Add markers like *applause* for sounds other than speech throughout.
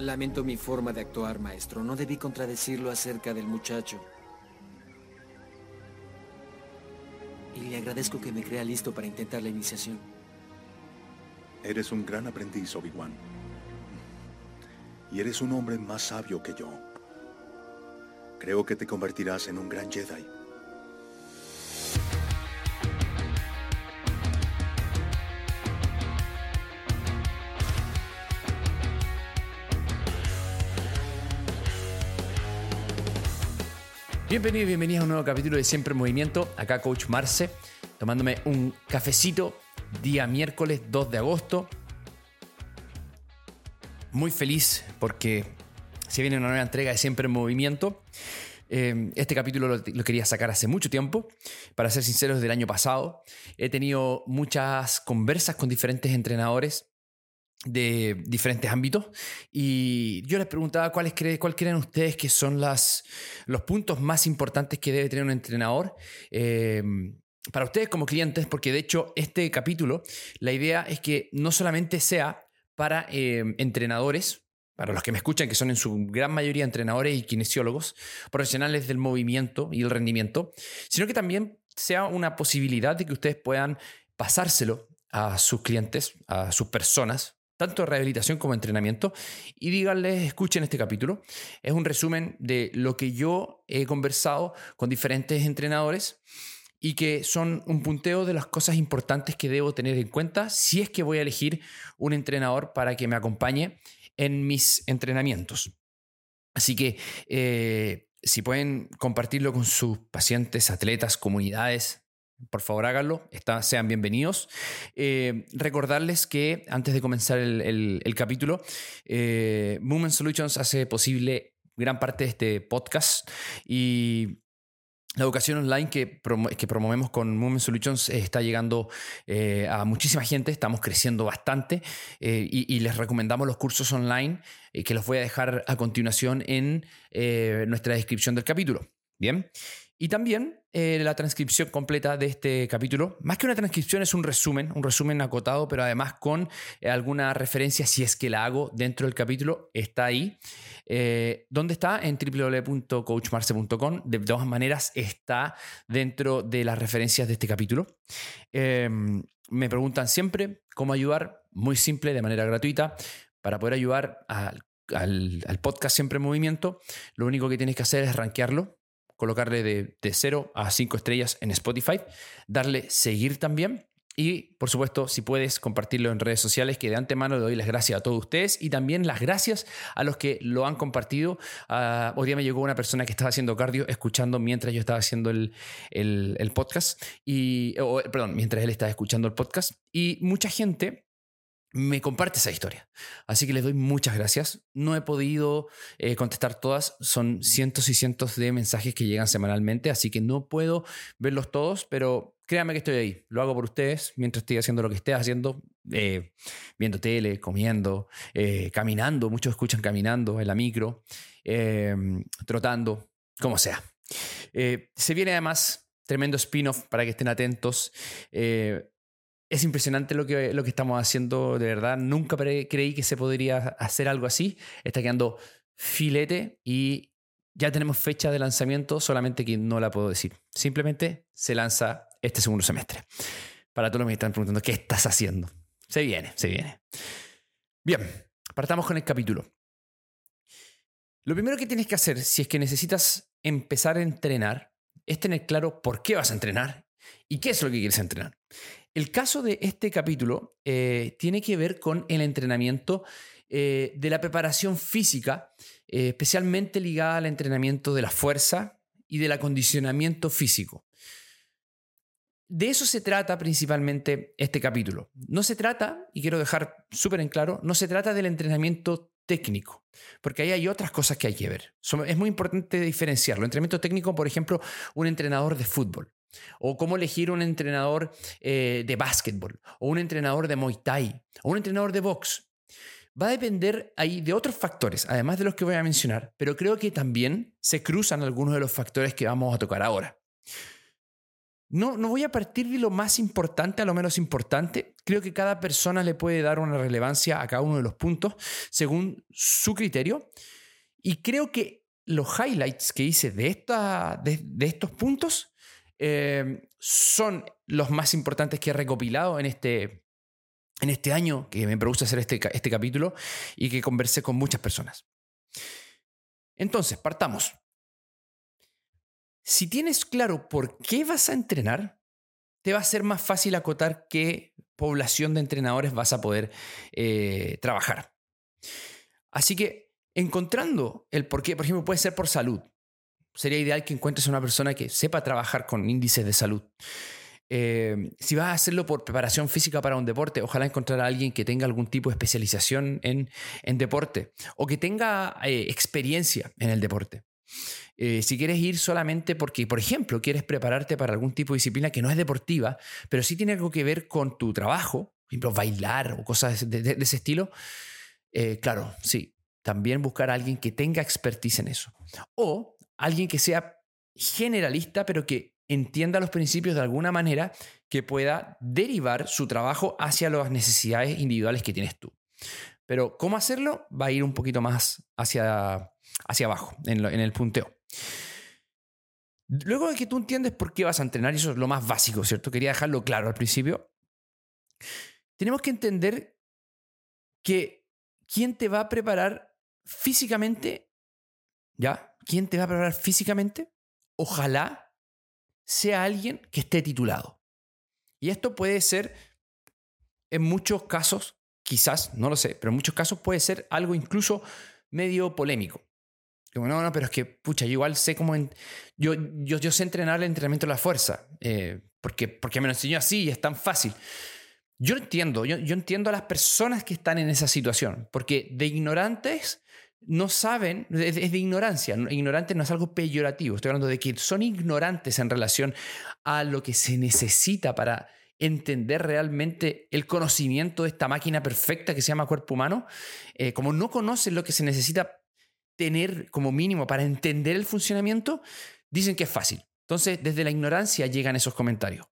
Lamento mi forma de actuar, maestro. No debí contradecirlo acerca del muchacho. Y le agradezco que me crea listo para intentar la iniciación. Eres un gran aprendiz, Obi-Wan. Y eres un hombre más sabio que yo. Creo que te convertirás en un gran Jedi. Bienvenidos y bienvenidos a un nuevo capítulo de Siempre en Movimiento. Acá Coach Marce, tomándome un cafecito día miércoles 2 de agosto. Muy feliz porque se viene una nueva entrega de Siempre en Movimiento. Eh, este capítulo lo, lo, quería sacar hace mucho tiempo, para ser sinceros, del año pasado. He tenido muchas conversas con diferentes entrenadores de diferentes ámbitos. Y yo les preguntaba cuáles creen, cuál creen ustedes que son las, los puntos más importantes que debe tener un entrenador eh, para ustedes como clientes, porque de hecho este capítulo, la idea es que no solamente sea para eh, entrenadores, para los que me escuchan, que son en su gran mayoría entrenadores y kinesiólogos, profesionales del movimiento y el rendimiento, sino que también sea una posibilidad de que ustedes puedan pasárselo a sus clientes, a sus personas, tanto rehabilitación como entrenamiento, y díganles, escuchen este capítulo. Es un resumen de lo que yo he conversado con diferentes entrenadores y que son un punteo de las cosas importantes que debo tener en cuenta si es que voy a elegir un entrenador para que me acompañe en mis entrenamientos. Así que eh, si pueden compartirlo con sus pacientes, atletas, comunidades, por favor háganlo, sean bienvenidos. Eh, recordarles que antes de comenzar el, capítulo, eh, Movement Solutions hace posible gran parte de este podcast y la educación online que, prom que, promovemos con Movement Solutions está llegando eh, a muchísima gente, estamos creciendo bastante eh, y, les recomendamos los cursos online eh, que los voy a dejar a continuación en eh, nuestra descripción del capítulo. Bien. Y también eh, la transcripción completa de este capítulo. Más que una transcripción es un resumen, un resumen acotado, pero además con eh, alguna referencia, si es que la hago dentro del capítulo, está ahí. Eh, ¿Dónde está? En www.coachmarce.com. De todas maneras, está dentro de las referencias de este capítulo. Em, me preguntan siempre cómo ayudar, muy simple, de manera gratuita, para poder ayudar al, al, al podcast Siempre en Movimiento. Lo único que tienes que hacer es rankearlo colocarle de, de 0 a 5 estrellas en Spotify, darle seguir también y, por supuesto, si puedes compartirlo en redes sociales, que de antemano le doy las gracias a todos ustedes y también las gracias a los que lo han compartido. Uh, hoy día me llegó una persona que estaba haciendo cardio, escuchando mientras yo estaba haciendo el, el, podcast, y, perdón, mientras él estaba escuchando el podcast. Y mucha gente me comparte esa historia. Así que les doy muchas gracias. No he podido eh, contestar todas, son cientos y cientos de mensajes que llegan semanalmente, así que no puedo verlos todos, pero créanme que estoy ahí. Lo hago por ustedes mientras estoy haciendo lo que esté haciendo, eh, viendo tele, comiendo, eh, caminando. Muchos escuchan caminando en la micro, em, trotando, como sea. Se viene además tremendo spin-off para que estén atentos es impresionante lo que, lo que estamos haciendo, de verdad. Nunca creí que se podría hacer algo así. Está quedando filete y ya tenemos fecha de lanzamiento, solamente que no la puedo decir. Simplemente se lanza este segundo semestre. Para todos los que me están preguntando, ¿qué estás haciendo? Se viene, se viene. Bien, partamos con el capítulo. Lo primero que tienes que hacer si es que necesitas empezar a entrenar es tener claro por qué vas a entrenar y qué es lo que quieres entrenar. El caso de este capítulo eh, tiene que ver con el entrenamiento eh, de la preparación física, eh, especialmente ligada al entrenamiento de la fuerza y del acondicionamiento físico. De eso se trata principalmente este capítulo. No se trata, y quiero dejar súper en claro, no se trata del entrenamiento técnico, porque ahí hay otras cosas que hay que ver. Es muy importante diferenciarlo. Entrenamiento técnico, por ejemplo, un entrenador de fútbol. O cómo elegir un entrenador eh, de básquetbol, o un entrenador de Muay Thai, o un entrenador de box. Va a depender ahí de otros factores, además de los que voy a mencionar, pero creo que también se cruzan algunos de los factores que vamos a tocar ahora. no, no voy a partir de lo más importante a lo menos importante. Creo que cada persona le puede dar una relevancia a cada uno de los puntos según su criterio. Y creo que los highlights que hice de, esta, de, estos puntos eh, son los más importantes que he recopilado en este, en este año que me produce hacer este, este capítulo y que conversé con muchas personas. Entonces, partamos. Si tienes claro por qué vas a entrenar, te va a ser más fácil acotar qué población de entrenadores vas a poder eh, trabajar. Así que encontrando el por qué, por ejemplo, puede ser por salud. Sería ideal que encuentres a una persona que sepa trabajar con índices de salud. Eh, si vas a hacerlo por preparación física para un deporte, ojalá encontrar a alguien que tenga algún tipo de especialización en, deporte o que tenga eh, experiencia en el deporte. Eh, si quieres ir solamente porque, por ejemplo, quieres prepararte para algún tipo de disciplina que no es deportiva, pero sí tiene algo que ver con tu trabajo, por ejemplo, bailar o cosas de, ese estilo, eh, claro, sí, también buscar a alguien que tenga expertise en eso. O alguien que sea generalista, pero que entienda los principios de alguna manera que pueda derivar su trabajo hacia las necesidades individuales que tienes tú. Pero cómo hacerlo va a ir un poquito más hacia, hacia abajo, en, el punteo. Luego de que tú entiendes por qué vas a entrenar, y eso es lo más básico, ¿cierto? Quería dejarlo claro al principio. Tenemos que entender que quién te va a preparar físicamente, ¿ya? ¿Quién te va a preparar físicamente? Ojalá sea alguien que esté titulado. Y esto puede ser, en muchos casos, quizás, no lo sé, pero en muchos casos puede ser algo incluso medio polémico. Como, no, no, pero es que, pucha, yo igual sé cómo... yo, yo, yo, sé entrenar el entrenamiento de la fuerza, eh, porque, porque me lo enseñó así y es tan fácil. Yo entiendo, yo, yo entiendo a las personas que están en esa situación, porque de ignorantes no saben, es, de ignorancia, ignorante no es algo peyorativo, estoy hablando de que son ignorantes en relación a lo que se necesita para entender realmente el conocimiento de esta máquina perfecta que se llama cuerpo humano, eh, como no conocen lo que se necesita tener como mínimo para entender el funcionamiento, dicen que es fácil. Entonces, desde la ignorancia llegan esos comentarios.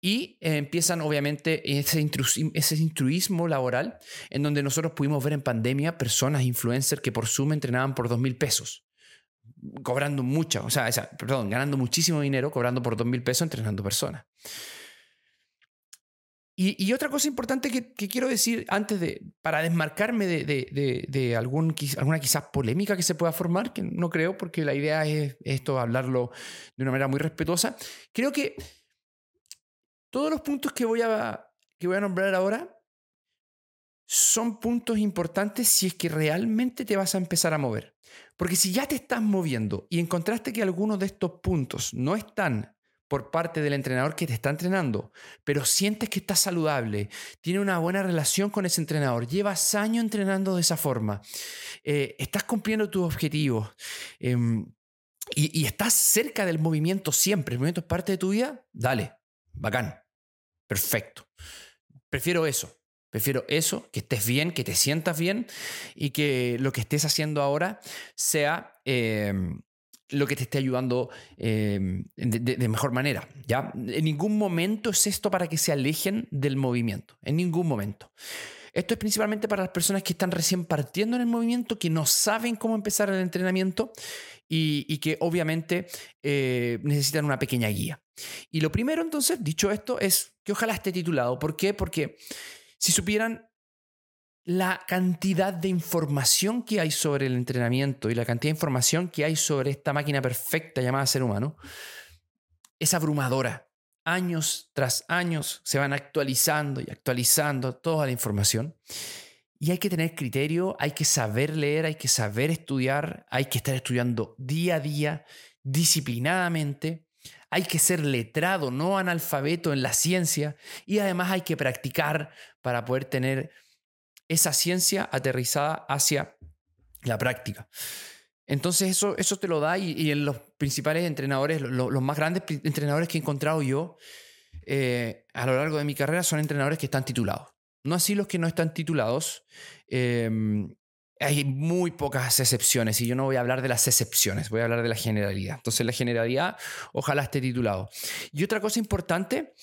Y eh, empiezan, obviamente, ese, ese instruismo laboral, en donde nosotros pudimos ver en pandemia personas, influencers, que por Zoom entrenaban por dos mil pesos, cobrando mucho, o sea, perdón, ganando muchísimo dinero, cobrando por dos mil pesos entrenando personas. Y, otra cosa importante que, quiero decir antes de, para desmarcarme de, algún, alguna quizás polémica que se pueda formar, que no creo, porque la idea es esto, hablarlo de una manera muy respetuosa, creo que todos los puntos que voy a, que voy a nombrar ahora son puntos importantes si es que realmente te vas a empezar a mover. Porque si ya te estás moviendo y encontraste que algunos de estos puntos no están por parte del entrenador que te está entrenando, pero sientes que está saludable, tiene una buena relación con ese entrenador, llevas años entrenando de esa forma, eh, estás cumpliendo tus objetivos em, y, y, estás cerca del movimiento siempre, el movimiento es parte de tu vida, dale, bacán, perfecto. Prefiero eso. Prefiero eso, que estés bien, que te sientas bien y que lo que estés haciendo ahora sea em, lo que te esté ayudando em, de, mejor manera. ¿ya? En ningún momento es esto para que se alejen del movimiento, en ningún momento. Esto es principalmente para las personas que están recién partiendo en el movimiento, que no saben cómo empezar el entrenamiento y, que obviamente eh, necesitan una pequeña guía. Y lo primero entonces, dicho esto, es que ojalá esté titulado. ¿Por qué? Porque si supieran la cantidad de información que hay sobre el entrenamiento y la cantidad de información que hay sobre esta máquina perfecta llamada ser humano es abrumadora. Años tras años se van actualizando y actualizando toda la información. Y hay que tener criterio, hay que saber leer, hay que saber estudiar, hay que estar estudiando día a día, disciplinadamente. Hay que ser letrado, no analfabeto en la ciencia. Y además hay que practicar para poder tener esa ciencia aterrizada hacia la práctica. Entonces eso, eso te lo da y, en los principales entrenadores, los más grandes entrenadores que he encontrado yo eh, a lo largo de mi carrera son entrenadores que están titulados. No así los que no están titulados. Em, hay muy pocas excepciones y yo no voy a hablar de las excepciones, voy a hablar de la generalidad. Entonces, la generalidad, ojalá esté titulado. Y otra cosa importante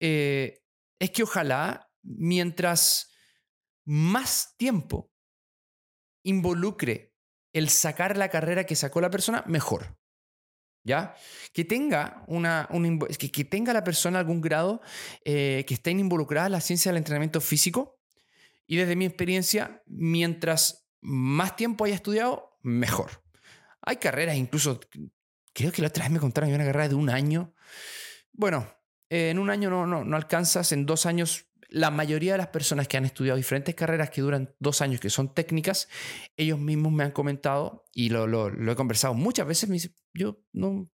eh, es que ojalá, mientras más tiempo involucre el sacar la carrera que sacó la persona, mejor. ¿Ya? Que tenga, una, que, tenga la persona algún grado eh, que esté involucrada en la ciencia del entrenamiento físico. Y desde mi experiencia, mientras más tiempo haya estudiado, mejor. Hay carreras, incluso, creo que la otra vez me contaron, hay una carrera de un año. Bueno, en un año no, no, no alcanzas, en dos años la mayoría de las personas que han estudiado diferentes carreras que duran dos años, que son técnicas, ellos mismos me han comentado y lo, he conversado muchas veces, me dicen, yo no...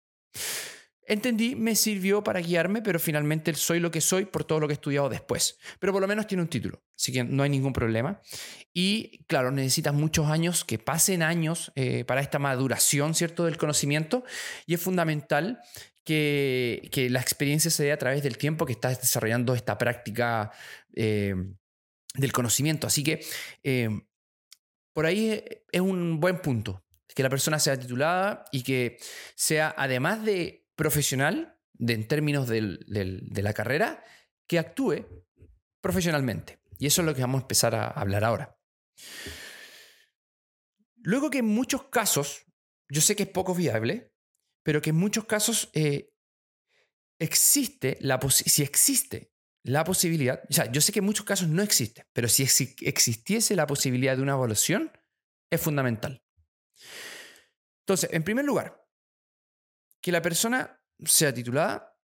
Entendí, me sirvió para guiarme, pero finalmente soy lo que soy por todo lo que he estudiado después. Pero por lo menos tiene un título, así que no hay ningún problema. Y claro, necesitas muchos años, que pasen años eh, para esta maduración, ¿cierto?, del conocimiento. Y es fundamental que, la experiencia se dé a través del tiempo que estás desarrollando esta práctica eh, del conocimiento. Así que eh, por ahí es un buen punto, que la persona sea titulada y que sea, además de profesional, de, en términos de la carrera, que actúe profesionalmente. Y eso es lo que vamos a empezar a hablar ahora. Luego que en muchos casos, yo sé que es poco viable, pero que en muchos casos eh, existe la si existe la posibilidad, o sea, yo sé que en muchos casos no existe, pero si existiese la posibilidad de una evaluación, es fundamental. Entonces, en primer lugar, que la persona sea titulada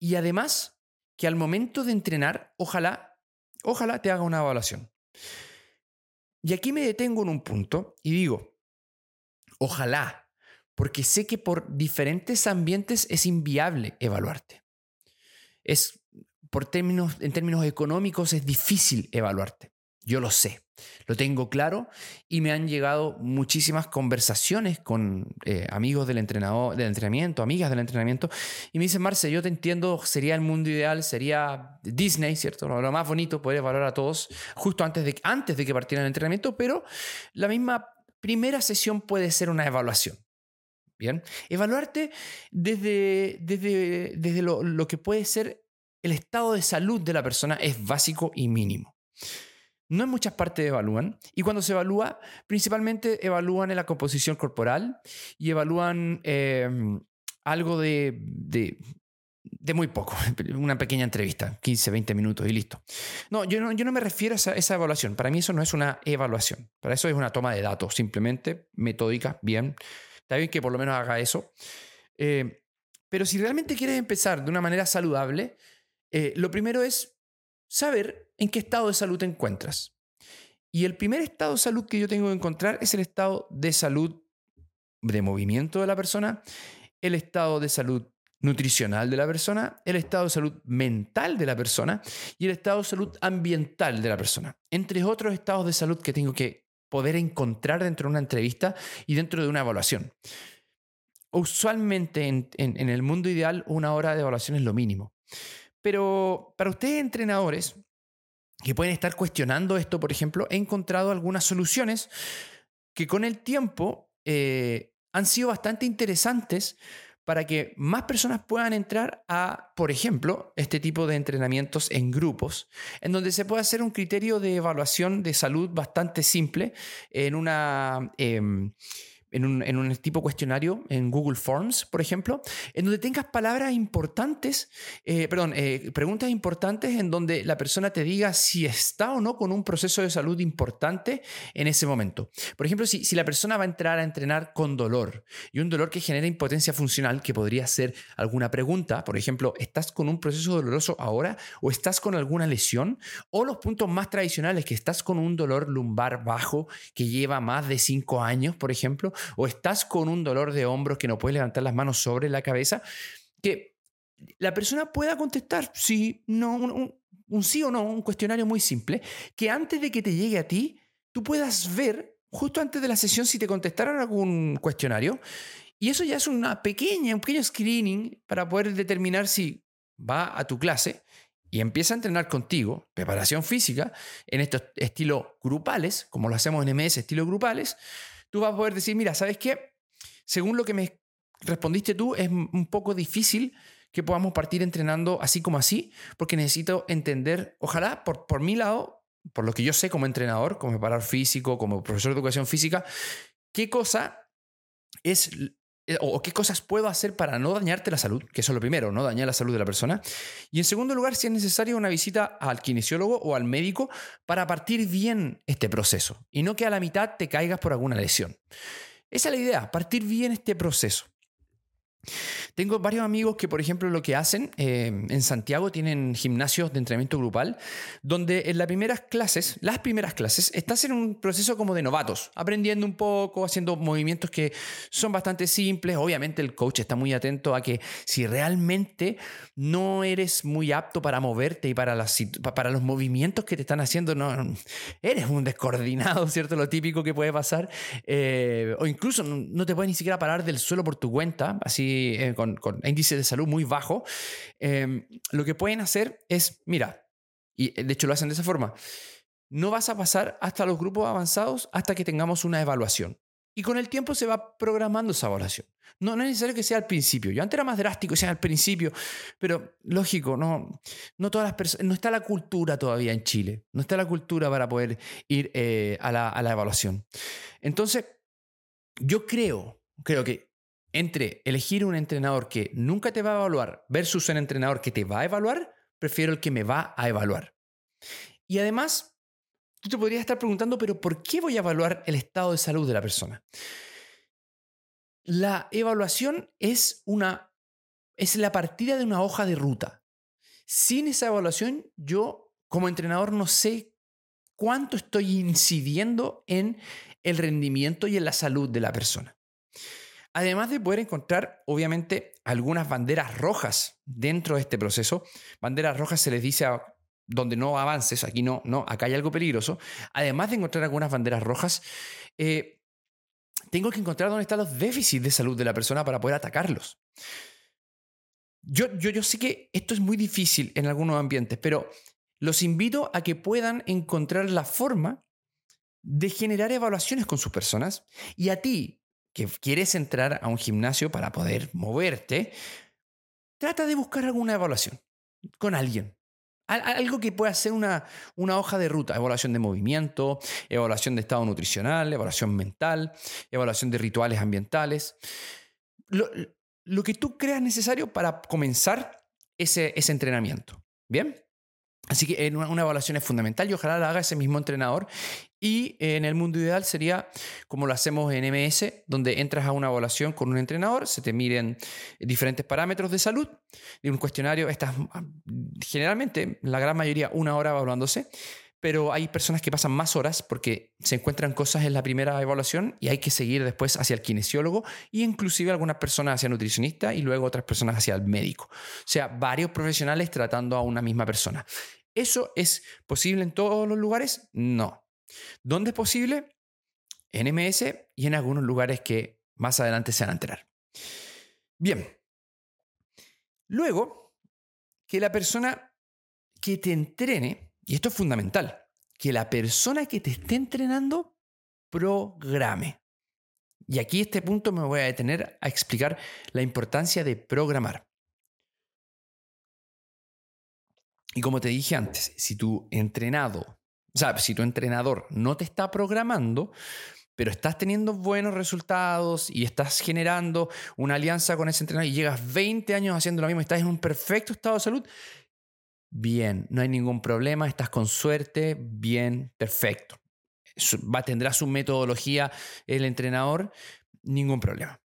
y además que al momento de entrenar, ojalá, ojalá te haga una evaluación. Y aquí me detengo en un punto y digo, ojalá porque sé que por diferentes ambientes es inviable evaluarte. Es, por términos, en términos económicos es difícil evaluarte. Yo lo sé, lo tengo claro y me han llegado muchísimas conversaciones con eh, amigos del, entrenador, del entrenamiento, amigas del entrenamiento, y me dicen, Marce, yo te entiendo, sería el mundo ideal, sería Disney, ¿cierto? Lo, más bonito, poder evaluar a todos justo antes de, antes de que partieran el entrenamiento, pero la misma primera sesión puede ser una evaluación. Bien, evaluarte desde, desde, desde lo, que puede ser el estado de salud de la persona es básico y mínimo. No en muchas partes evalúan. Y cuando se evalúa, principalmente evalúan en la composición corporal y evalúan em, algo de, de, de, muy poco, *laughs* una pequeña entrevista, 15, 20 minutos y listo. No, yo no, yo no me refiero a esa, esa, evaluación. Para mí eso no es una evaluación. Para eso es una toma de datos, simplemente metódica, bien Está bien que por lo menos haga eso. Eh, pero si realmente quieres empezar de una manera saludable, eh, lo primero es saber en qué estado de salud te encuentras. Y el primer estado de salud que yo tengo que encontrar es el estado de salud de movimiento de la persona, el estado de salud nutricional de la persona, el estado de salud mental de la persona y el estado de salud ambiental de la persona, entre otros estados de salud que tengo que poder encontrar dentro de una entrevista y dentro de una evaluación. Usualmente en, el mundo ideal una hora de evaluación es lo mínimo. Pero para ustedes entrenadores que pueden estar cuestionando esto, por ejemplo, he encontrado algunas soluciones que con el tiempo eh, han sido bastante interesantes para que más personas puedan entrar a, por ejemplo, este tipo de entrenamientos en grupos, en donde se puede hacer un criterio de evaluación de salud bastante simple en una... Em, en un, en un, tipo cuestionario en Google Forms, por ejemplo, en donde tengas palabras importantes, eh, perdón, eh, preguntas importantes en donde la persona te diga si está o no con un proceso de salud importante en ese momento. Por ejemplo, si, si la persona va a entrar a entrenar con dolor y un dolor que genera impotencia funcional, que podría ser alguna pregunta, por ejemplo, ¿estás con un proceso doloroso ahora o estás con alguna lesión? O los puntos más tradicionales, que estás con un dolor lumbar bajo que lleva más de cinco años, por ejemplo, o estás con un dolor de hombros que no puedes levantar las manos sobre la cabeza, que la persona pueda contestar sí, no, un, sí o no, un cuestionario muy simple, que antes de que te llegue a ti, tú puedas ver justo antes de la sesión si te contestaron algún cuestionario. Y eso ya es una pequeña, un pequeño screening para poder determinar si va a tu clase y empieza a entrenar contigo, preparación física, en estos estilos grupales, como lo hacemos en MS, estilos grupales, tú vas a poder decir, mira, ¿sabes qué? Según lo que me respondiste tú, es un poco difícil que podamos partir entrenando así como así, porque necesito entender, ojalá por, por mi lado, por lo que yo sé como entrenador, como preparador físico, como profesor de educación física, qué cosa es o qué cosas puedo hacer para no dañarte la salud, que eso es lo primero, no dañar la salud de la persona. Y en segundo lugar, si es necesario una visita al kinesiólogo o al médico para partir bien este proceso y no que a la mitad te caigas por alguna lesión. Esa es la idea, partir bien este proceso. Tengo varios amigos que, por ejemplo, lo que hacen eh, en Santiago tienen gimnasios de entrenamiento grupal, donde en las primeras clases, las primeras clases, estás en un proceso como de novatos, aprendiendo un poco, haciendo movimientos que son bastante simples. Obviamente el coach está muy atento a que si realmente no eres muy apto para moverte y para, para los movimientos que te están haciendo, no, eres un descoordinado, ¿cierto? Lo típico que puede pasar. Eh, o incluso no te puedes ni siquiera parar del suelo por tu cuenta, así eh, con, índice de salud muy bajo, em, lo que pueden hacer es, mira, y de hecho lo hacen de esa forma, no vas a pasar hasta los grupos avanzados hasta que tengamos una evaluación. Y con el tiempo se va programando esa evaluación. No, es necesario que sea al principio. Yo antes era más drástico, sea al principio, pero lógico, no, no todas las personas, no está la cultura todavía en Chile, no está la cultura para poder ir eh, a, la, a la evaluación. Entonces, yo creo, creo que entre elegir un entrenador que nunca te va a evaluar versus un entrenador que te va a evaluar, prefiero el que me va a evaluar. Y además, tú te podrías estar preguntando, pero ¿por qué voy a evaluar el estado de salud de la persona? La evaluación es una es la partida de una hoja de ruta. Sin esa evaluación, yo como entrenador no sé cuánto estoy incidiendo en el rendimiento y en la salud de la persona. Además de poder encontrar, obviamente, algunas banderas rojas dentro de este proceso. Banderas rojas se les dice a donde no avances, aquí no, no, acá hay algo peligroso. Además de encontrar algunas banderas rojas, eh, tengo que encontrar dónde están los déficits de salud de la persona para poder atacarlos. Yo, yo, yo sé que esto es muy difícil en algunos ambientes, pero los invito a que puedan encontrar la forma de generar evaluaciones con sus personas y a ti, que quieres entrar a un gimnasio para poder moverte, trata de buscar alguna evaluación con alguien. Algo que pueda ser una, una hoja de ruta, evaluación de movimiento, evaluación de estado nutricional, evaluación mental, evaluación de rituales ambientales. Lo, lo que tú creas necesario para comenzar ese, ese entrenamiento. ¿Bien? Así que una evaluación es fundamental y ojalá la haga ese mismo entrenador. Y en el mundo ideal sería como lo hacemos en MS, donde entras a una evaluación con un entrenador, se te miden diferentes parámetros de salud, y un cuestionario, estás generalmente, la gran mayoría, una hora evaluándose, pero hay personas que pasan más horas porque se encuentran cosas en la primera evaluación y hay que seguir después hacia el kinesiólogo y inclusive algunas personas hacia el nutricionista y luego otras personas hacia el médico. O sea, varios profesionales tratando a una misma persona. ¿Eso es posible en todos los lugares? No. ¿Dónde es posible? En MS y en algunos lugares que más adelante se van a enterar. Bien. Luego, que la persona que te entrene y esto es fundamental, que la persona que te esté entrenando programe. Y aquí este punto me voy a detener a explicar la importancia de programar. Y como te dije antes, si tu entrenado, o sea, si tu entrenador no te está programando, pero estás teniendo buenos resultados y estás generando una alianza con ese entrenador y llegas 20 años haciendo lo mismo estás en un perfecto estado de salud, bien, no hay ningún problema, estás con suerte, bien, perfecto. Va, tendrá su metodología el entrenador, ningún problema.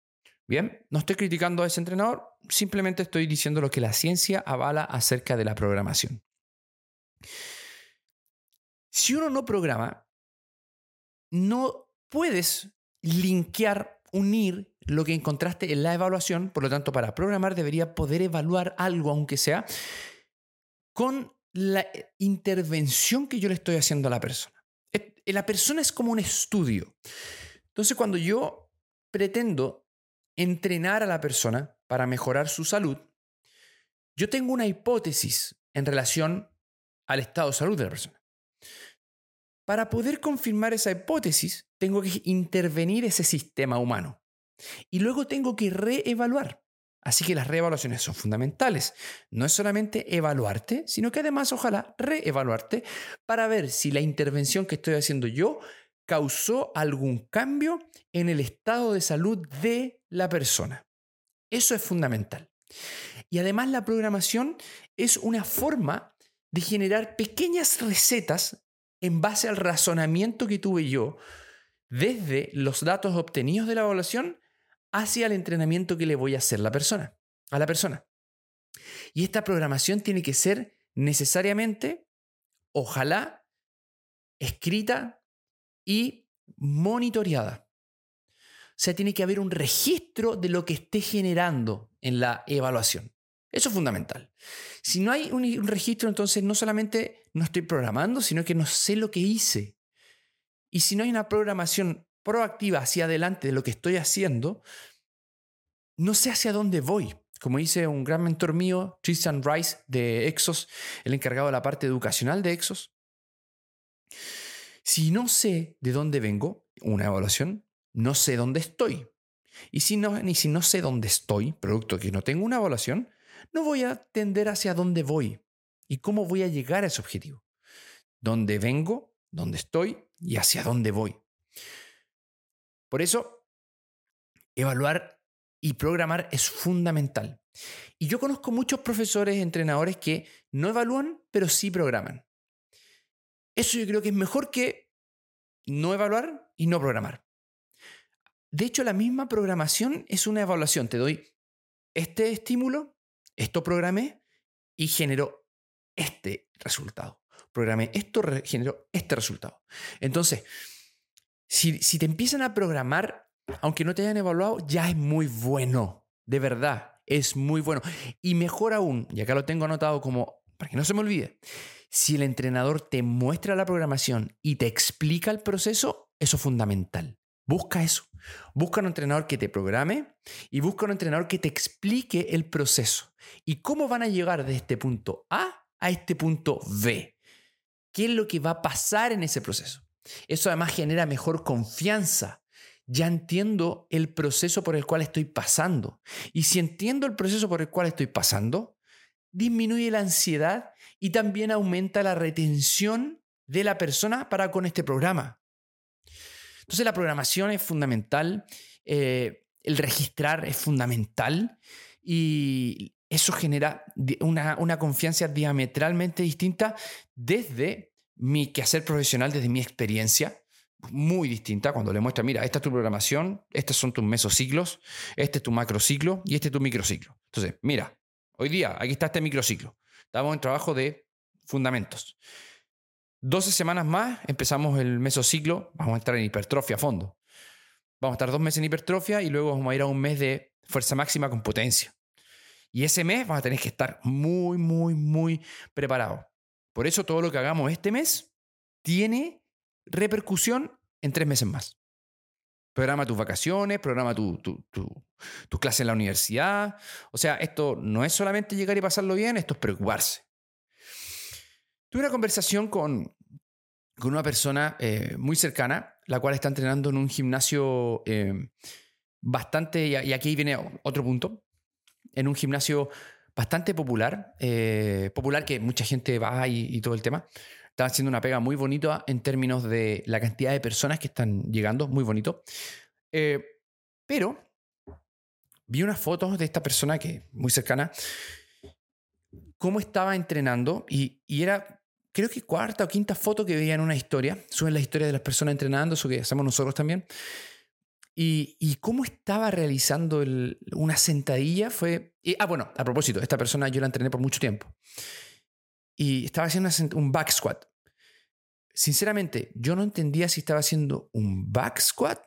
Bien, no estoy criticando a ese entrenador, simplemente estoy diciendo lo que la ciencia avala acerca de la programación. Si uno no programa, no puedes linkear, unir lo que encontraste en la evaluación, por lo tanto, para programar debería poder evaluar algo, aunque sea con la intervención que yo le estoy haciendo a la persona. La persona es como un estudio. Entonces, cuando yo pretendo entrenar a la persona para mejorar su salud, yo tengo una hipótesis en relación al estado de salud de la persona. Para poder confirmar esa hipótesis, tengo que intervenir ese sistema humano y luego tengo que reevaluar. Así que las reevaluaciones son fundamentales. No es solamente evaluarte, sino que además ojalá reevaluarte para ver si la intervención que estoy haciendo yo causó algún cambio en el estado de salud de la persona. Eso es fundamental. Y además la programación es una forma de generar pequeñas recetas en base al razonamiento que tuve yo desde los datos obtenidos de la evaluación hacia el entrenamiento que le voy a hacer la persona, a la persona. Y esta programación tiene que ser necesariamente, ojalá, escrita y monitoreada. O sea, tiene que haber un registro de lo que esté generando en la evaluación. Eso es fundamental. Si no hay un, registro, entonces no solamente no estoy programando, sino que no sé lo que hice. Y si no hay una programación proactiva hacia adelante de lo que estoy haciendo, no sé hacia dónde voy. Como dice un gran mentor mío, Tristan Rice de Exos, el encargado de la parte educacional de Exos. Si no sé de dónde vengo, una evaluación, no sé dónde estoy. Y si no, ni si no sé dónde estoy, producto que no tengo una evaluación, no voy a tender hacia dónde voy y cómo voy a llegar a ese objetivo. Dónde vengo, dónde estoy y hacia dónde voy. Por eso, evaluar y programar es fundamental. Y yo conozco muchos profesores, entrenadores que no evalúan, pero sí programan. Eso yo creo que es mejor que no evaluar y no programar. De hecho, la misma programación es una evaluación. Te doy este estímulo, esto programé y generó este resultado. Programé esto, generó este resultado. Entonces, si, te empiezan a programar, aunque no te hayan evaluado, ya es muy bueno. De verdad, es muy bueno. Y mejor aún, y acá lo tengo anotado como, para que no se me olvide, si el entrenador te muestra la programación y te explica el proceso, eso es fundamental. Busca eso. Busca un entrenador que te programe y busca un entrenador que te explique el proceso y cómo van a llegar de este punto A a este punto B. ¿Qué es lo que va a pasar en ese proceso? Eso además genera mejor confianza. Ya entiendo el proceso por el cual estoy pasando. Y si entiendo el proceso por el cual estoy pasando, disminuye la ansiedad y también aumenta la retención de la persona para con este programa. Entonces la programación es fundamental, eh, el registrar es fundamental y eso genera una, una confianza diametralmente distinta desde mi quehacer profesional desde mi experiencia, muy distinta, cuando le muestra, mira, esta es tu programación, estos son tus mesociclos, este es tu macrociclo y este es tu microciclo. Entonces, mira, hoy día aquí está este microciclo. Estamos en trabajo de fundamentos. 12 semanas más empezamos el mesociclo, vamos a entrar en hipertrofia a fondo. Vamos a estar dos meses en hipertrofia y luego vamos a ir a un mes de fuerza máxima con potencia. Y ese mes vamos a tener que estar muy, muy, muy preparados. Por eso todo lo que hagamos este mes tiene repercusión en tres meses más. Programa tus vacaciones, programa tu, tu, tu, clase en la universidad. O sea, esto no es solamente llegar y pasarlo bien, esto es preocuparse. Tuve una conversación con, con una persona eh, muy cercana, la cual está entrenando en un gimnasio eh, bastante, y aquí viene otro punto, en un gimnasio bastante popular, eh, popular que mucha gente va y, todo el tema. Están haciendo una pega muy bonita en términos de la cantidad de personas que están llegando, muy bonito. Eh, pero vi unas fotos de esta persona que muy cercana, cómo estaba entrenando y, y era creo que cuarta o quinta foto que veía en una historia, suben la historia de las personas entrenando, eso que hacemos nosotros también. Y, cómo estaba realizando una sentadilla fue... ah, bueno, a propósito, esta persona yo la entrené por mucho tiempo. Y estaba haciendo un back squat. Sinceramente, yo no entendía si estaba haciendo un back squat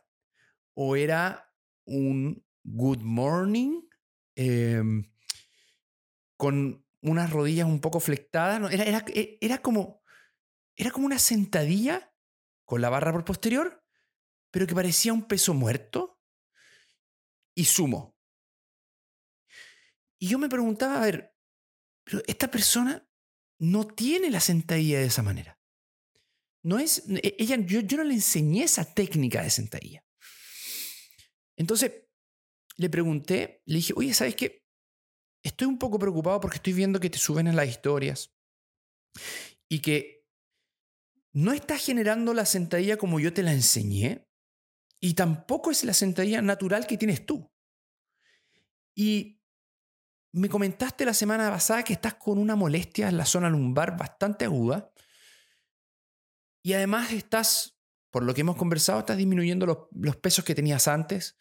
o era un good morning em, con unas rodillas un poco flectadas. era, era, era, como, era como una sentadilla con la barra por posterior pero que parecía un peso muerto y sumo. Y yo me preguntaba, a ver, pero esta persona no tiene la sentadilla de esa manera. No es, e, ella, yo, yo no le enseñé esa técnica de sentadilla. Entonces, le pregunté, le dije, oye, ¿sabes qué? Estoy un poco preocupado porque estoy viendo que te suben en las historias y que no estás generando la sentadilla como yo te la enseñé y tampoco es la sentadilla natural que tienes tú. Y me comentaste la semana pasada que estás con una molestia en la zona lumbar bastante aguda y además estás, por lo que hemos conversado, estás disminuyendo los, pesos que tenías antes,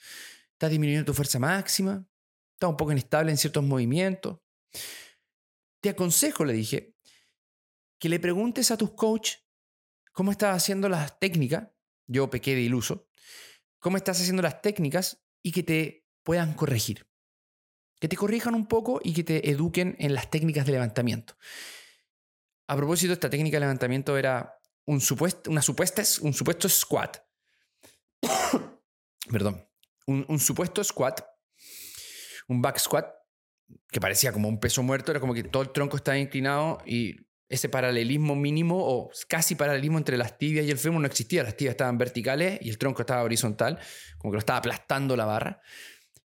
estás disminuyendo tu fuerza máxima, estás un poco inestable en ciertos movimientos. Te aconsejo, le dije, que le preguntes a tus coach cómo estás haciendo las técnicas. Yo pequé de iluso. Cómo estás haciendo las técnicas y que te puedan corregir. Que te corrijan un poco y que te eduquen en las técnicas de levantamiento. A propósito, esta técnica de levantamiento era un supuesto, una supuesta, un supuesto squat. *coughs* Perdón. Un, un, supuesto squat. Un back squat que parecía como un peso muerto. Era como que todo el tronco estaba inclinado y ese paralelismo mínimo o casi paralelismo entre las tibias y el fémur no existía. Las tibias estaban verticales y el tronco estaba horizontal, como que lo estaba aplastando la barra.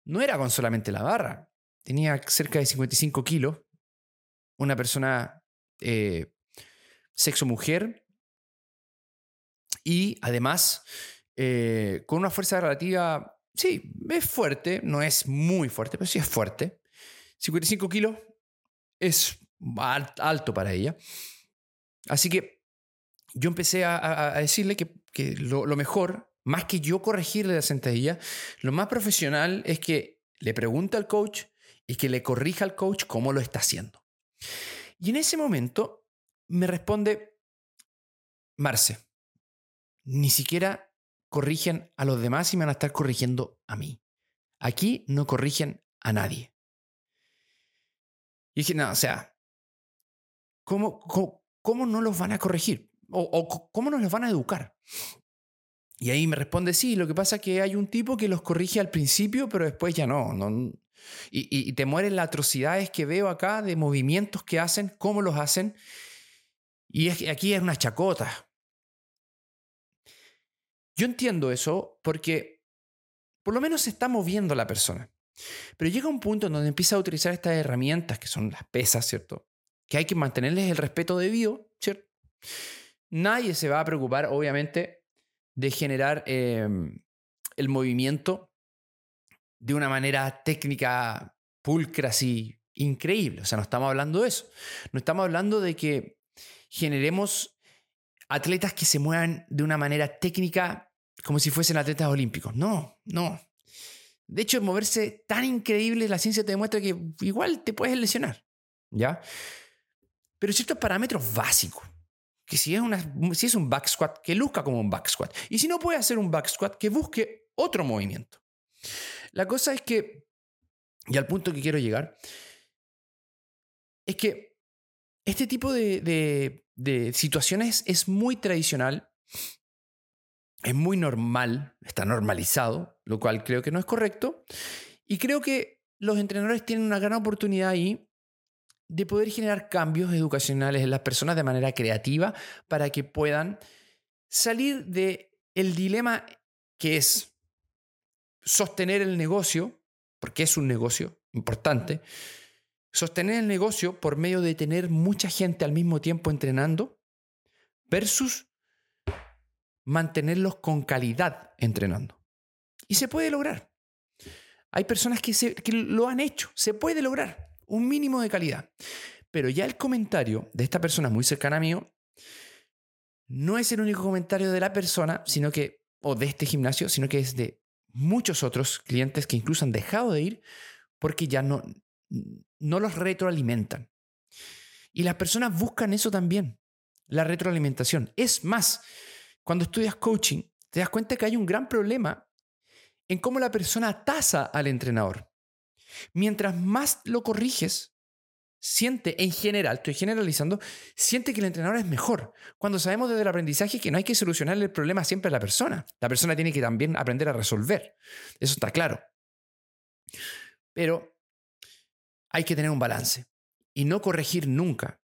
No era con solamente la barra. Tenía cerca de 55 kilos. Una persona eh, sexo mujer. Y además, eh, con una fuerza relativa, sí, es fuerte, no es muy fuerte, pero sí es fuerte. 55 kilos es alto para ella. Así que yo empecé a, decirle que, lo, mejor, más que yo corregirle la sentadilla, lo más profesional es que le pregunte al coach y que le corrija al coach cómo lo está haciendo. Y en ese momento me responde, Marce, ni siquiera corrigen a los demás y me van a estar corrigiendo a mí. Aquí no corrigen a nadie. Y dije, no, o sea, ¿cómo, cómo, no los van a corregir? O, cómo no los van a educar? Y ahí me responde, sí, lo que pasa es que hay un tipo que los corrige al principio, pero después ya no. y, te mueren las atrocidades que veo acá de movimientos que hacen, cómo los hacen. Y aquí es una chacota. Yo entiendo eso porque por lo menos se está moviendo la persona. Pero llega un punto en donde empieza a utilizar estas herramientas, que son las pesas, ¿cierto? Que hay que mantenerles el respeto debido, ¿cierto? Nadie se va a preocupar, obviamente, de generar em, el movimiento de una manera técnica pulcra, así, increíble. O sea, no estamos hablando de eso. No estamos hablando de que generemos atletas que se muevan de una manera técnica como si fuesen atletas olímpicos. No, no. De hecho, moverse tan increíble, la ciencia te demuestra que igual te puedes lesionar. ¿Ya? Pero ciertos parámetros básicos. Que si es, si es un back squat, que luzca como un back squat. Y si no puede hacer un back squat, que busque otro movimiento. La cosa es que, y al punto que quiero llegar, es que este tipo de, de situaciones es muy tradicional, es muy normal, está normalizado, lo cual creo que no es correcto. Y creo que los entrenadores tienen una gran oportunidad ahí de poder generar cambios educacionales en las personas de manera creativa para que puedan salir de el dilema que es sostener el negocio, porque es un negocio importante, sostener el negocio por medio de tener mucha gente al mismo tiempo entrenando versus mantenerlos con calidad entrenando. Y se puede lograr. Hay personas que, que lo han hecho, se puede lograr un mínimo de calidad. Pero ya el comentario de esta persona muy cercana a mí no es el único comentario de la persona, sino que, o de este gimnasio, sino que es de muchos otros clientes que incluso han dejado de ir porque ya no, no los retroalimentan. Y las personas buscan eso también, la retroalimentación. Es más, cuando estudias coaching, te das cuenta que hay un gran problema en cómo la persona tasa al entrenador. Mientras más lo corriges, siente en general, estoy generalizando, siente que el entrenador es mejor. Cuando sabemos desde el aprendizaje que no hay que solucionar el problema siempre a la persona. La persona tiene que también aprender a resolver. Eso está claro. Pero hay que tener un balance y no corregir nunca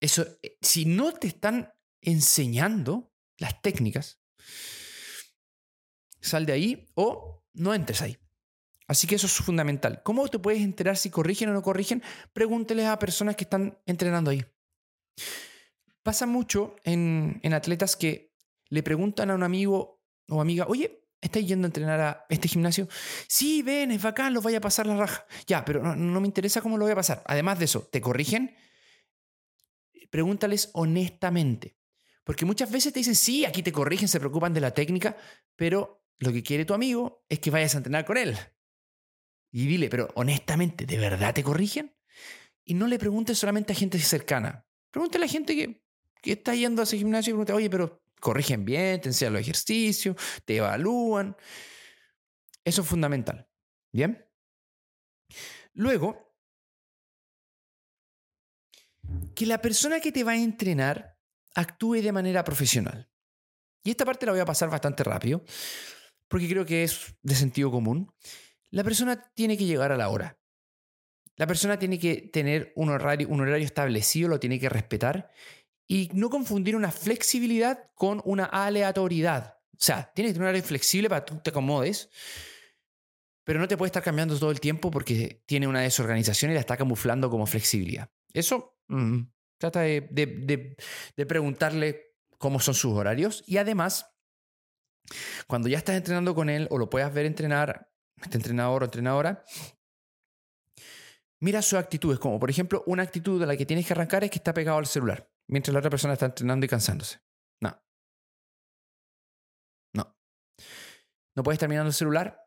Eso, eh, si no te están enseñando las técnicas, sal de ahí o no entres ahí. Así que eso es fundamental. ¿Cómo te puedes enterar si corrigen o no corrigen? Pregúnteles a personas que están entrenando ahí. Pasa mucho en, atletas que le preguntan a un amigo o amiga, oye, ¿Estás yendo a entrenar a este gimnasio? Sí, ven, es bacán, los vaya a pasar la raja. Ya, pero no, no, me interesa cómo lo voy a pasar. Además de eso, ¿te corrigen? Pregúntales honestamente. Porque muchas veces te dicen, sí, aquí te corrigen, se preocupan de la técnica, pero lo que quiere tu amigo es que vayas a entrenar con él. Y dile, pero honestamente, ¿de verdad te corrigen? Y no le preguntes solamente a gente cercana. Pregúntale a gente que, que está yendo a ese gimnasio y pregunta, oye, pero corrigen bien, te enseñan los ejercicios, te evalúan. Eso es fundamental. ¿Bien? Luego, que la persona que te va a entrenar actúe de manera profesional. Y esta parte la voy a pasar bastante rápido, porque creo que es de sentido común. La persona tiene que llegar a la hora. La persona tiene que tener un horario, un horario establecido, lo tiene que respetar y no confundir una flexibilidad con una aleatoriedad. O sea, tienes que tener un horario flexible para que tú te acomodes, pero no te puede estar cambiando todo el tiempo porque tiene una desorganización y la está camuflando como flexibilidad. Eso mm, trata de, de, preguntarle cómo son sus horarios y además, cuando ya estás entrenando con él o lo puedas ver entrenar, este entrenador o entrenadora, mira sus actitudes, como por ejemplo una actitud de la que tienes que arrancar es que está pegado al celular mientras la otra persona está entrenando y cansándose. No. No. No puedes estar mirando el celular.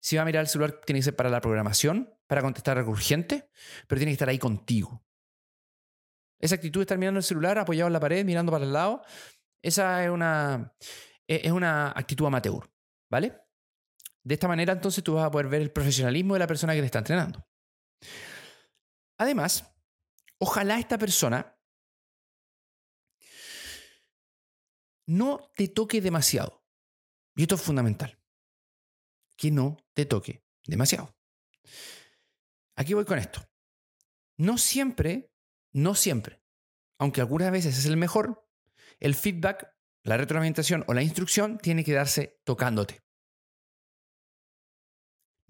Si va a mirar el celular, tiene que ser para la programación, para contestar algo urgente, pero tiene que estar ahí contigo. Esa actitud de estar mirando el celular, apoyado en la pared, mirando para el lado, esa es una, e, es una actitud amateur, ¿vale? De esta manera, entonces, tú vas a poder ver el profesionalismo de la persona que te está entrenando. Además, ojalá esta persona no te toque demasiado. Y esto es fundamental. Que no te toque demasiado. Aquí voy con esto. No siempre, no siempre, aunque algunas veces es el mejor, el feedback, la retroalimentación o la instrucción tiene que darse tocándote.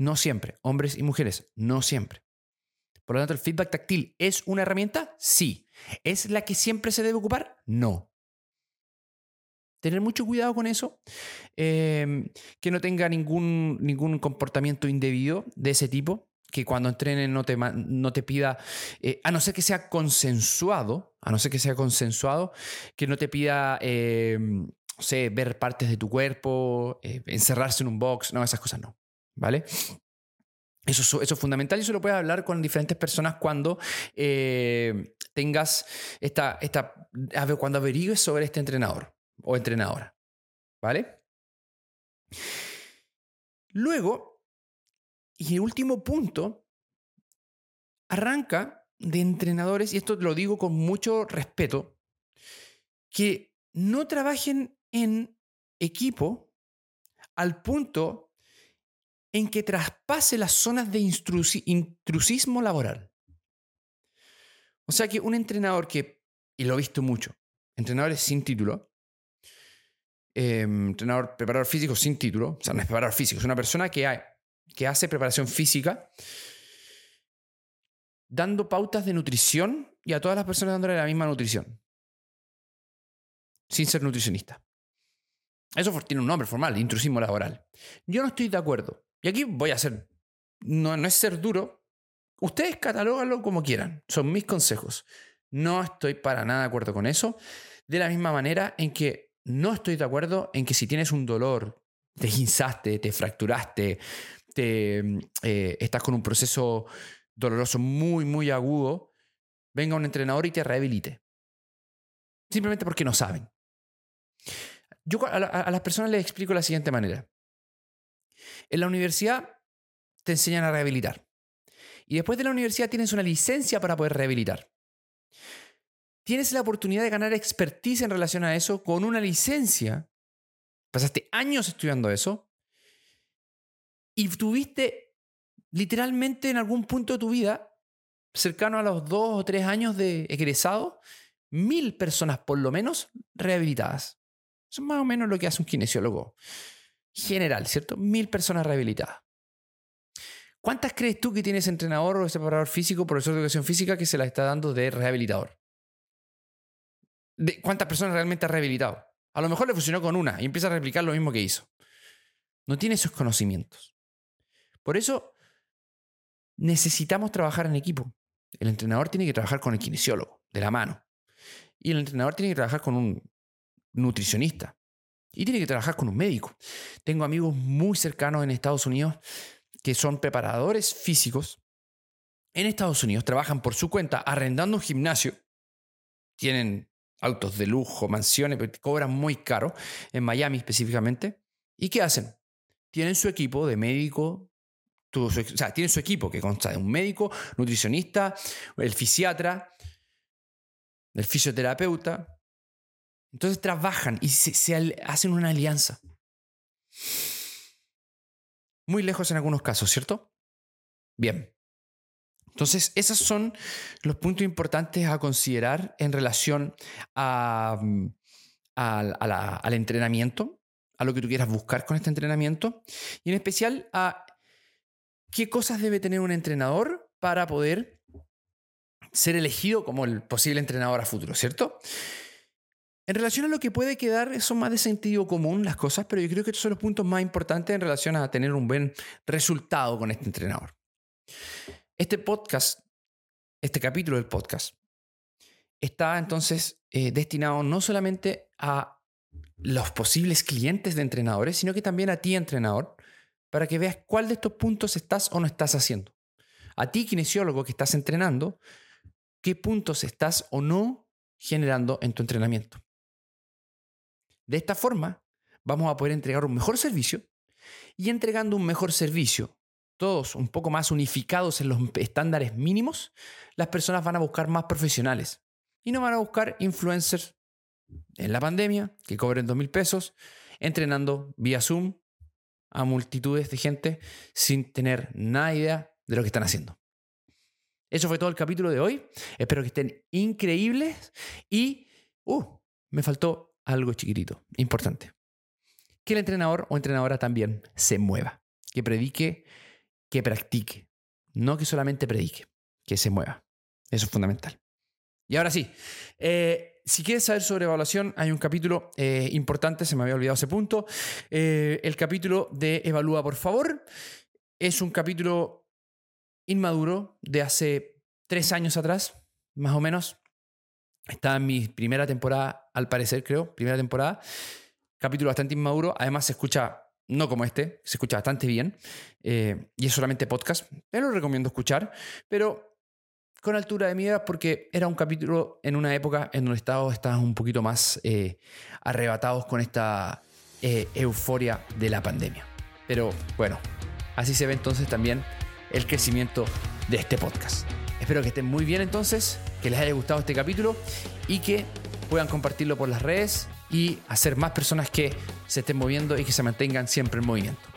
No siempre, hombres y mujeres, no siempre. Por lo tanto, ¿el feedback táctil es una herramienta? Sí. ¿Es la que siempre se debe ocupar? No tener mucho cuidado con eso, em, que no tenga ningún, ningún comportamiento indebido de ese tipo, que cuando entrenen no te, no te pida, eh, a no ser que sea consensuado, a no ser que sea consensuado, que no te pida, em, no sé, ver partes de tu cuerpo, eh, encerrarse en un box, no, esas cosas no, ¿vale? Eso, eso, es fundamental y eso lo puedes hablar con diferentes personas cuando eh, tengas esta, esta, cuando averigues sobre este entrenador o entrenadora. ¿Vale? Luego, y el último punto, arranca de entrenadores, y esto lo digo con mucho respeto, que no trabajen en equipo al punto en que traspase las zonas de intrusismo laboral. O sea que un entrenador que, y lo he visto mucho, entrenadores sin título, Em, entrenador, preparador físico sin título, o sea, no es preparador físico, es una persona que, que hace preparación física dando pautas de nutrición y a todas las personas dándole la misma nutrición, sin ser nutricionista. Eso tiene un nombre formal, intrusismo laboral. Yo no estoy de acuerdo. Y aquí voy a hacer, no, no es ser duro, ustedes catalóganlo como quieran, son mis consejos. No estoy para nada de acuerdo con eso. De la misma manera en que no estoy de acuerdo en que si tienes un dolor, te guinzaste, te fracturaste, te, eh, estás con un proceso doloroso muy, muy agudo, venga un entrenador y te rehabilite. Simplemente porque no saben. Yo a, a las personas les explico de la siguiente manera. En la universidad te enseñan a rehabilitar. Y después de la universidad tienes una licencia para poder rehabilitar tienes la oportunidad de ganar expertise en relación a eso con una licencia. Pasaste años estudiando eso y tuviste literalmente en algún punto de tu vida, cercano a los dos o tres años de egresado, mil personas por lo menos rehabilitadas. Eso es más o menos lo que hace un kinesiólogo general, ¿cierto? Mil personas rehabilitadas. ¿Cuántas crees tú que tienes entrenador o preparador físico, profesor de educación física que se la está dando de rehabilitador? ¿De ¿Cuántas personas realmente ha rehabilitado? A lo mejor le funcionó con una y empieza a replicar lo mismo que hizo. No tiene esos conocimientos. Por eso necesitamos trabajar en equipo. El entrenador tiene que trabajar con el kinesiólogo, de la mano. Y el entrenador tiene que trabajar con un nutricionista. Y tiene que trabajar con un médico. Tengo amigos muy cercanos en Estados Unidos que son preparadores físicos. En Estados Unidos trabajan por su cuenta arrendando un gimnasio. Tienen autos de lujo, mansiones, cobran muy caro, en Miami específicamente. ¿Y qué hacen? Tienen su equipo de médico, o sea, tienen su equipo que consta de un médico, nutricionista, el fisiatra, el fisioterapeuta. Entonces trabajan y se, hacen una alianza. Muy lejos en algunos casos, ¿cierto? Bien. Entonces, esos son los puntos importantes a considerar en relación mm, al entrenamiento, a lo que tú quieras buscar con este entrenamiento y en especial a qué cosas debe tener un entrenador para poder ser elegido como el posible entrenador a futuro, ¿cierto? En relación a lo que puede quedar, son más de sentido común las cosas, pero yo creo que estos son los puntos más importantes en relación a tener un buen resultado con este entrenador. Este podcast, este capítulo del podcast, está entonces eh, destinado no solamente a los posibles clientes de entrenadores, sino que también a ti, entrenador, para que veas cuál de estos puntos estás o no estás haciendo. A ti, kinesiólogo que estás entrenando, qué puntos estás o no generando en tu entrenamiento. De esta forma, vamos a poder entregar un mejor servicio y entregando un mejor servicio, todos un poco más unificados en los estándares mínimos, las personas van a buscar más profesionales y no van a buscar influencers en la pandemia que cobren dos mil pesos entrenando vía Zoom a multitudes de gente sin tener nada idea de lo que están haciendo. Eso fue todo el capítulo de hoy. Espero que estén increíbles y uh, me faltó algo chiquitito, importante. Que el entrenador o entrenadora también se mueva, que predique, que practique, no que solamente predique, que se mueva. Eso es fundamental. Y ahora sí, eh, si quieres saber sobre evaluación, hay un capítulo eh, importante, se me había olvidado ese punto. Eh, el capítulo de Evalúa, por favor. Es un capítulo inmaduro de hace tres años atrás, más o menos. Está en mi primera temporada, al parecer, creo, primera temporada. Capítulo bastante inmaduro. Además, se escucha, no como este, se escucha bastante bien. Eh, y es solamente podcast. Pero lo recomiendo escuchar. Pero con altura de miras porque era un capítulo en una época en donde estábamos, un poquito más eh, arrebatados con esta eh, euforia de la pandemia. Pero bueno, así se ve entonces también el crecimiento de este podcast. Espero que estén muy bien entonces, que les haya gustado este capítulo y que puedan compartirlo por las redes y hacer más personas que se estén moviendo y que se mantengan siempre en movimiento.